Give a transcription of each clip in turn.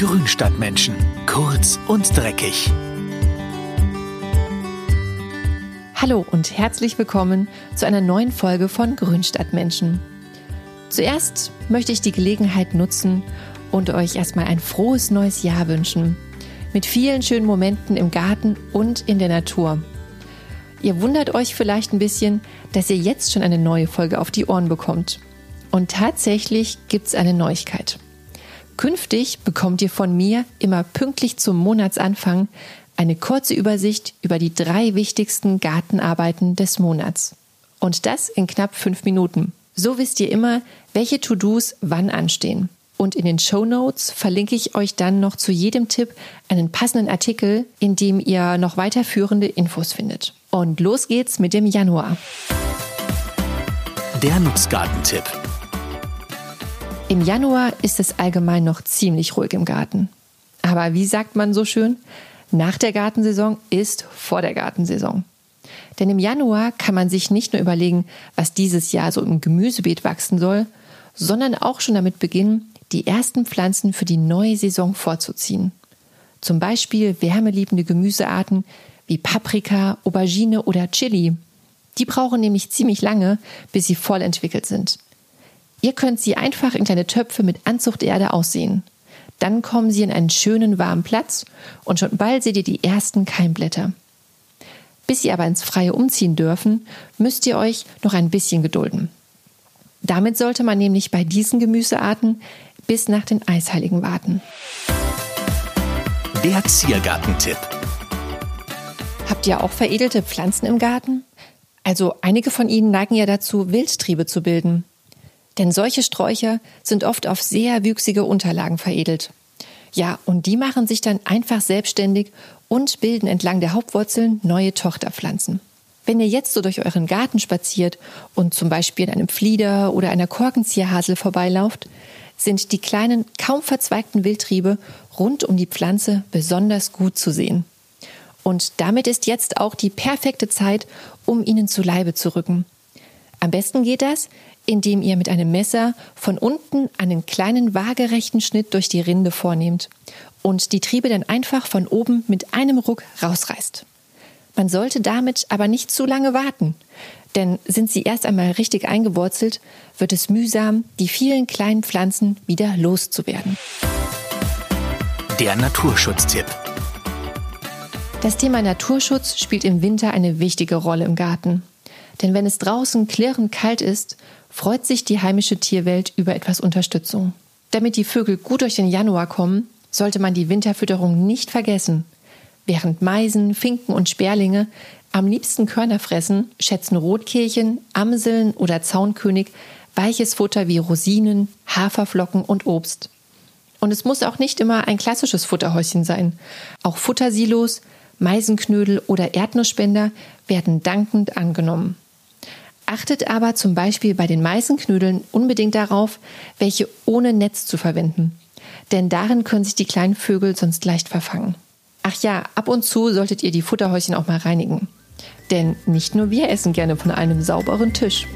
Grünstadtmenschen. Kurz und dreckig. Hallo und herzlich willkommen zu einer neuen Folge von Grünstadtmenschen. Zuerst möchte ich die Gelegenheit nutzen und euch erstmal ein frohes neues Jahr wünschen. Mit vielen schönen Momenten im Garten und in der Natur. Ihr wundert euch vielleicht ein bisschen, dass ihr jetzt schon eine neue Folge auf die Ohren bekommt. Und tatsächlich gibt's eine Neuigkeit. Künftig bekommt ihr von mir immer pünktlich zum Monatsanfang eine kurze Übersicht über die drei wichtigsten Gartenarbeiten des Monats. Und das in knapp fünf Minuten. So wisst ihr immer, welche To-Dos wann anstehen. Und in den Show Notes verlinke ich euch dann noch zu jedem Tipp einen passenden Artikel, in dem ihr noch weiterführende Infos findet. Und los geht's mit dem Januar. Der Nutzgartentipp. Im Januar ist es allgemein noch ziemlich ruhig im Garten. Aber wie sagt man so schön? Nach der Gartensaison ist vor der Gartensaison. Denn im Januar kann man sich nicht nur überlegen, was dieses Jahr so im Gemüsebeet wachsen soll, sondern auch schon damit beginnen, die ersten Pflanzen für die neue Saison vorzuziehen. Zum Beispiel wärmeliebende Gemüsearten wie Paprika, Aubergine oder Chili. Die brauchen nämlich ziemlich lange, bis sie voll entwickelt sind. Ihr könnt sie einfach in kleine Töpfe mit Anzuchterde aussehen. Dann kommen sie in einen schönen warmen Platz und schon bald seht ihr die ersten Keimblätter. Bis sie aber ins Freie umziehen dürfen, müsst ihr euch noch ein bisschen gedulden. Damit sollte man nämlich bei diesen Gemüsearten bis nach den Eisheiligen warten. Der Ziergartentipp. Habt ihr auch veredelte Pflanzen im Garten? Also einige von ihnen neigen ja dazu, Wildtriebe zu bilden. Denn solche Sträucher sind oft auf sehr wüchsige Unterlagen veredelt. Ja, und die machen sich dann einfach selbstständig und bilden entlang der Hauptwurzeln neue Tochterpflanzen. Wenn ihr jetzt so durch euren Garten spaziert und zum Beispiel an einem Flieder oder einer Korkenzieherhasel vorbeilauft, sind die kleinen, kaum verzweigten Wildtriebe rund um die Pflanze besonders gut zu sehen. Und damit ist jetzt auch die perfekte Zeit, um ihnen zu Leibe zu rücken. Am besten geht das, indem ihr mit einem Messer von unten einen kleinen waagerechten Schnitt durch die Rinde vornehmt und die Triebe dann einfach von oben mit einem Ruck rausreißt. Man sollte damit aber nicht zu lange warten, denn sind sie erst einmal richtig eingewurzelt, wird es mühsam, die vielen kleinen Pflanzen wieder loszuwerden. Der Naturschutztipp. Das Thema Naturschutz spielt im Winter eine wichtige Rolle im Garten. Denn wenn es draußen klirrend kalt ist, freut sich die heimische Tierwelt über etwas Unterstützung. Damit die Vögel gut durch den Januar kommen, sollte man die Winterfütterung nicht vergessen. Während Meisen, Finken und Sperlinge am liebsten Körner fressen, schätzen Rotkehlchen, Amseln oder Zaunkönig weiches Futter wie Rosinen, Haferflocken und Obst. Und es muss auch nicht immer ein klassisches Futterhäuschen sein. Auch Futtersilos, Meisenknödel oder Erdnussspender werden dankend angenommen. Achtet aber zum Beispiel bei den Meisenknödeln unbedingt darauf, welche ohne Netz zu verwenden. Denn darin können sich die kleinen Vögel sonst leicht verfangen. Ach ja, ab und zu solltet ihr die Futterhäuschen auch mal reinigen. Denn nicht nur wir essen gerne von einem sauberen Tisch.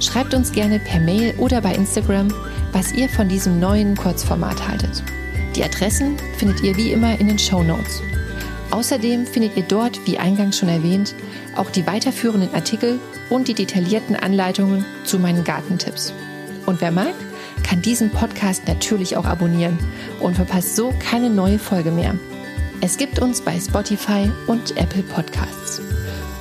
Schreibt uns gerne per Mail oder bei Instagram, was ihr von diesem neuen Kurzformat haltet. Die Adressen findet ihr wie immer in den Show Notes. Außerdem findet ihr dort, wie eingangs schon erwähnt, auch die weiterführenden Artikel und die detaillierten Anleitungen zu meinen Gartentipps. Und wer mag, kann diesen Podcast natürlich auch abonnieren und verpasst so keine neue Folge mehr. Es gibt uns bei Spotify und Apple Podcasts.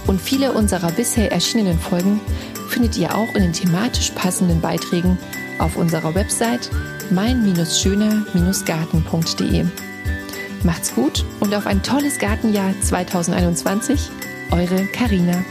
Und viele unserer bisher erschienenen Folgen findet ihr auch in den thematisch passenden Beiträgen auf unserer Website mein-schöner-garten.de. Macht's gut und auf ein tolles Gartenjahr 2021. Eure Karina.